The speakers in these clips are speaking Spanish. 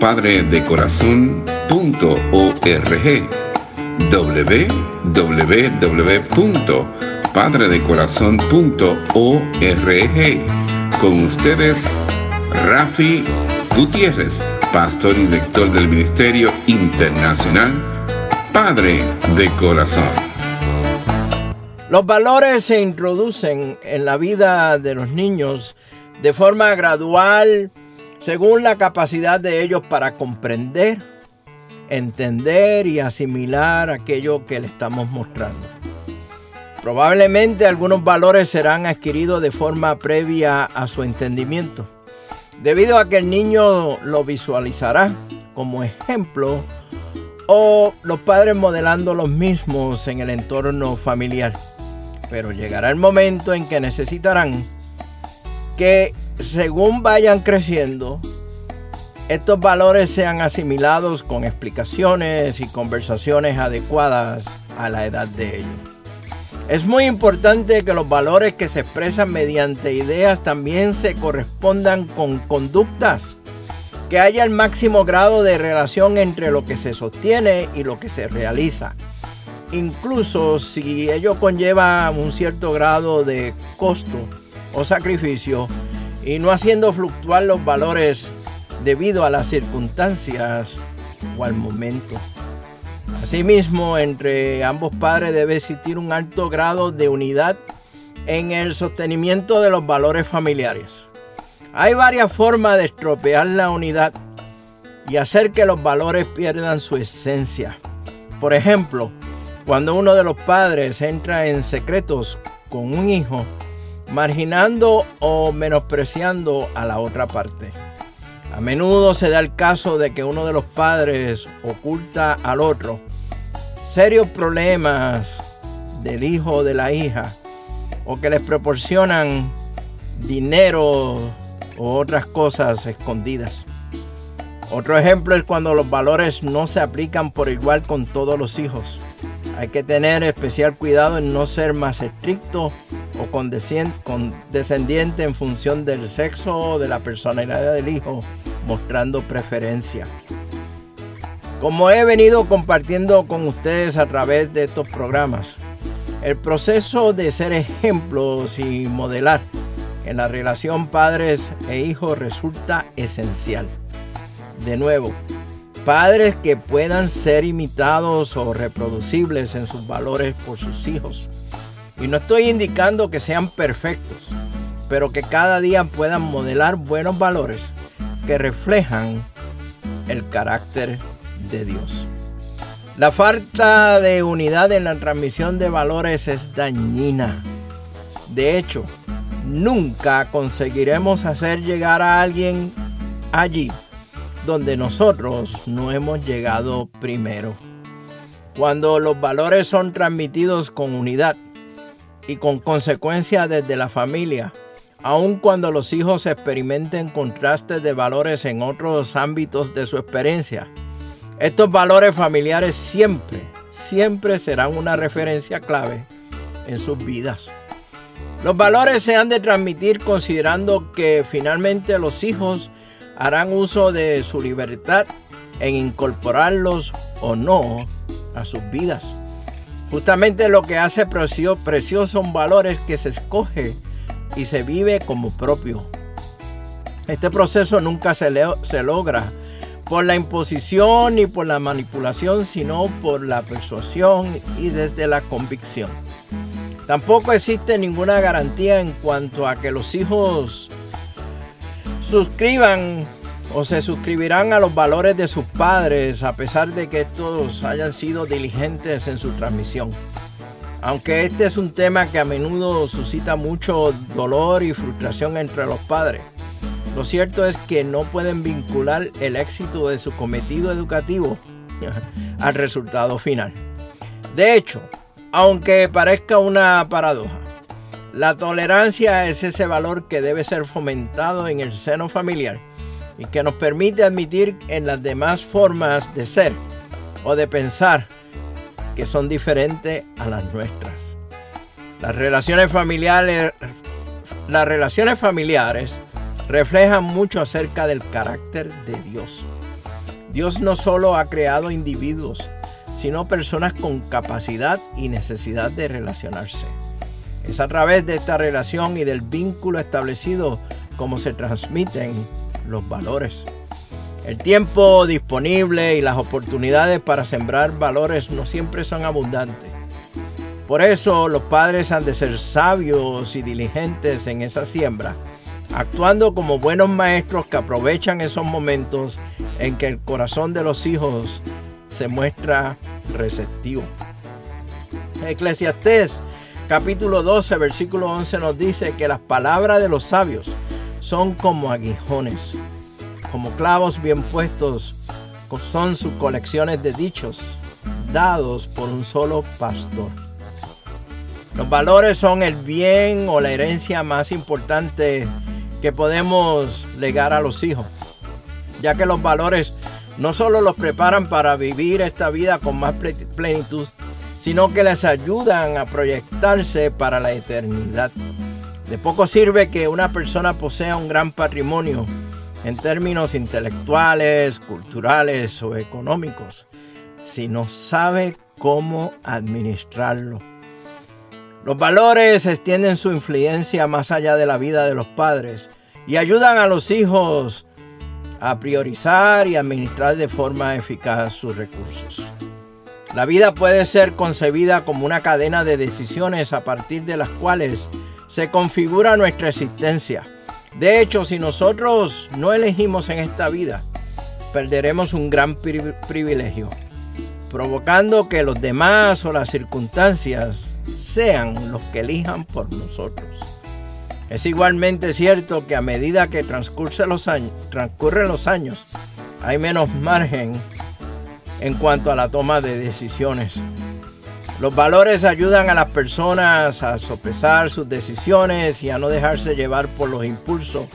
www.padredecorazon.org www.padredecorazon.org Con ustedes, Rafi Gutiérrez, pastor y director del Ministerio Internacional Padre de Corazón. Los valores se introducen en la vida de los niños de forma gradual según la capacidad de ellos para comprender, entender y asimilar aquello que le estamos mostrando. Probablemente algunos valores serán adquiridos de forma previa a su entendimiento, debido a que el niño lo visualizará como ejemplo o los padres modelando los mismos en el entorno familiar. Pero llegará el momento en que necesitarán que según vayan creciendo, estos valores sean asimilados con explicaciones y conversaciones adecuadas a la edad de ellos. Es muy importante que los valores que se expresan mediante ideas también se correspondan con conductas, que haya el máximo grado de relación entre lo que se sostiene y lo que se realiza, incluso si ello conlleva un cierto grado de costo o sacrificio y no haciendo fluctuar los valores debido a las circunstancias o al momento. Asimismo, entre ambos padres debe existir un alto grado de unidad en el sostenimiento de los valores familiares. Hay varias formas de estropear la unidad y hacer que los valores pierdan su esencia. Por ejemplo, cuando uno de los padres entra en secretos con un hijo, marginando o menospreciando a la otra parte. A menudo se da el caso de que uno de los padres oculta al otro serios problemas del hijo o de la hija o que les proporcionan dinero o otras cosas escondidas. Otro ejemplo es cuando los valores no se aplican por igual con todos los hijos. Hay que tener especial cuidado en no ser más estricto o condescendiente en función del sexo o de la personalidad del hijo, mostrando preferencia. Como he venido compartiendo con ustedes a través de estos programas, el proceso de ser ejemplos y modelar en la relación padres e hijos resulta esencial. De nuevo, padres que puedan ser imitados o reproducibles en sus valores por sus hijos. Y no estoy indicando que sean perfectos, pero que cada día puedan modelar buenos valores que reflejan el carácter de Dios. La falta de unidad en la transmisión de valores es dañina. De hecho, nunca conseguiremos hacer llegar a alguien allí donde nosotros no hemos llegado primero. Cuando los valores son transmitidos con unidad y con consecuencia desde la familia, aun cuando los hijos experimenten contrastes de valores en otros ámbitos de su experiencia, estos valores familiares siempre, siempre serán una referencia clave en sus vidas. Los valores se han de transmitir considerando que finalmente los hijos harán uso de su libertad en incorporarlos o no a sus vidas. Justamente lo que hace precioso son valores que se escoge y se vive como propio. Este proceso nunca se, se logra por la imposición ni por la manipulación, sino por la persuasión y desde la convicción. Tampoco existe ninguna garantía en cuanto a que los hijos suscriban o se suscribirán a los valores de sus padres a pesar de que estos hayan sido diligentes en su transmisión. Aunque este es un tema que a menudo suscita mucho dolor y frustración entre los padres, lo cierto es que no pueden vincular el éxito de su cometido educativo al resultado final. De hecho, aunque parezca una paradoja, la tolerancia es ese valor que debe ser fomentado en el seno familiar y que nos permite admitir en las demás formas de ser o de pensar que son diferentes a las nuestras. Las relaciones familiares, las relaciones familiares reflejan mucho acerca del carácter de Dios. Dios no solo ha creado individuos, sino personas con capacidad y necesidad de relacionarse. Es a través de esta relación y del vínculo establecido como se transmiten los valores. El tiempo disponible y las oportunidades para sembrar valores no siempre son abundantes. Por eso los padres han de ser sabios y diligentes en esa siembra, actuando como buenos maestros que aprovechan esos momentos en que el corazón de los hijos se muestra receptivo. Eclesiastés capítulo 12 versículo 11 nos dice que las palabras de los sabios son como aguijones, como clavos bien puestos, son sus colecciones de dichos dados por un solo pastor. Los valores son el bien o la herencia más importante que podemos legar a los hijos, ya que los valores no solo los preparan para vivir esta vida con más plenitud, sino que les ayudan a proyectarse para la eternidad. De poco sirve que una persona posea un gran patrimonio en términos intelectuales, culturales o económicos si no sabe cómo administrarlo. Los valores extienden su influencia más allá de la vida de los padres y ayudan a los hijos a priorizar y administrar de forma eficaz sus recursos. La vida puede ser concebida como una cadena de decisiones a partir de las cuales se configura nuestra existencia. De hecho, si nosotros no elegimos en esta vida, perderemos un gran privilegio, provocando que los demás o las circunstancias sean los que elijan por nosotros. Es igualmente cierto que a medida que transcurren los años, transcurren los años hay menos margen en cuanto a la toma de decisiones. Los valores ayudan a las personas a sopesar sus decisiones y a no dejarse llevar por los impulsos,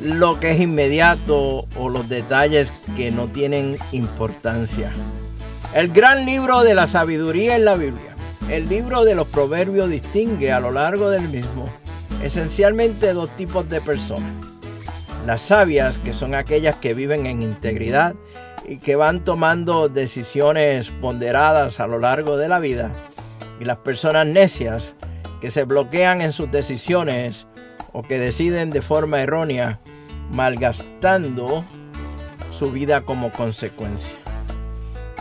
lo que es inmediato o los detalles que no tienen importancia. El gran libro de la sabiduría en la Biblia, el libro de los proverbios distingue a lo largo del mismo esencialmente dos tipos de personas. Las sabias, que son aquellas que viven en integridad y que van tomando decisiones ponderadas a lo largo de la vida. Y las personas necias que se bloquean en sus decisiones o que deciden de forma errónea, malgastando su vida como consecuencia.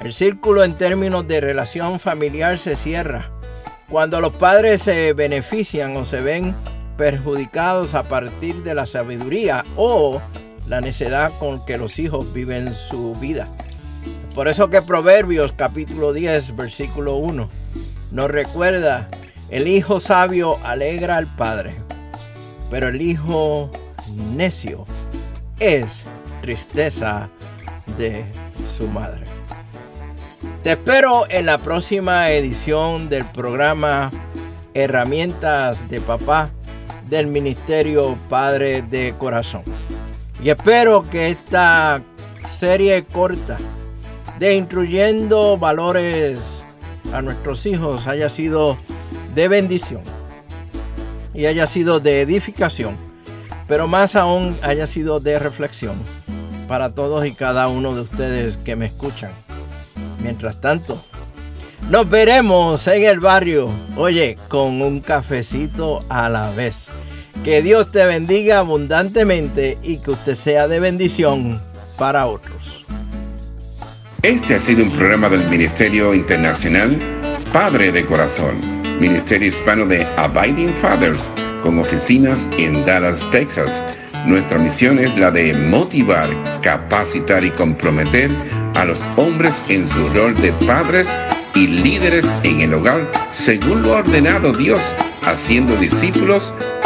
El círculo en términos de relación familiar se cierra cuando los padres se benefician o se ven perjudicados a partir de la sabiduría o la necedad con que los hijos viven su vida. Por eso que Proverbios capítulo 10 versículo 1 nos recuerda, el hijo sabio alegra al padre, pero el hijo necio es tristeza de su madre. Te espero en la próxima edición del programa Herramientas de Papá del Ministerio Padre de Corazón. Y espero que esta serie corta de instruyendo valores a nuestros hijos haya sido de bendición y haya sido de edificación, pero más aún haya sido de reflexión para todos y cada uno de ustedes que me escuchan. Mientras tanto, nos veremos en el barrio, oye, con un cafecito a la vez. Que Dios te bendiga abundantemente y que usted sea de bendición para otros. Este ha sido un programa del Ministerio Internacional Padre de Corazón, Ministerio Hispano de Abiding Fathers, con oficinas en Dallas, Texas. Nuestra misión es la de motivar, capacitar y comprometer a los hombres en su rol de padres y líderes en el hogar, según lo ha ordenado Dios, haciendo discípulos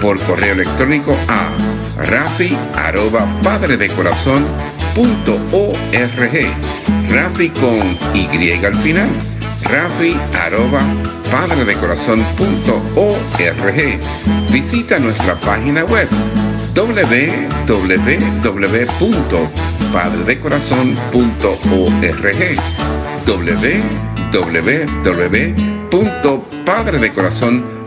Por correo electrónico a rafi arroba padre de. Rafi con Y al final. Rafi arroba padre de. Visita nuestra página web www.padredecorazon.org www.padredecorazon.org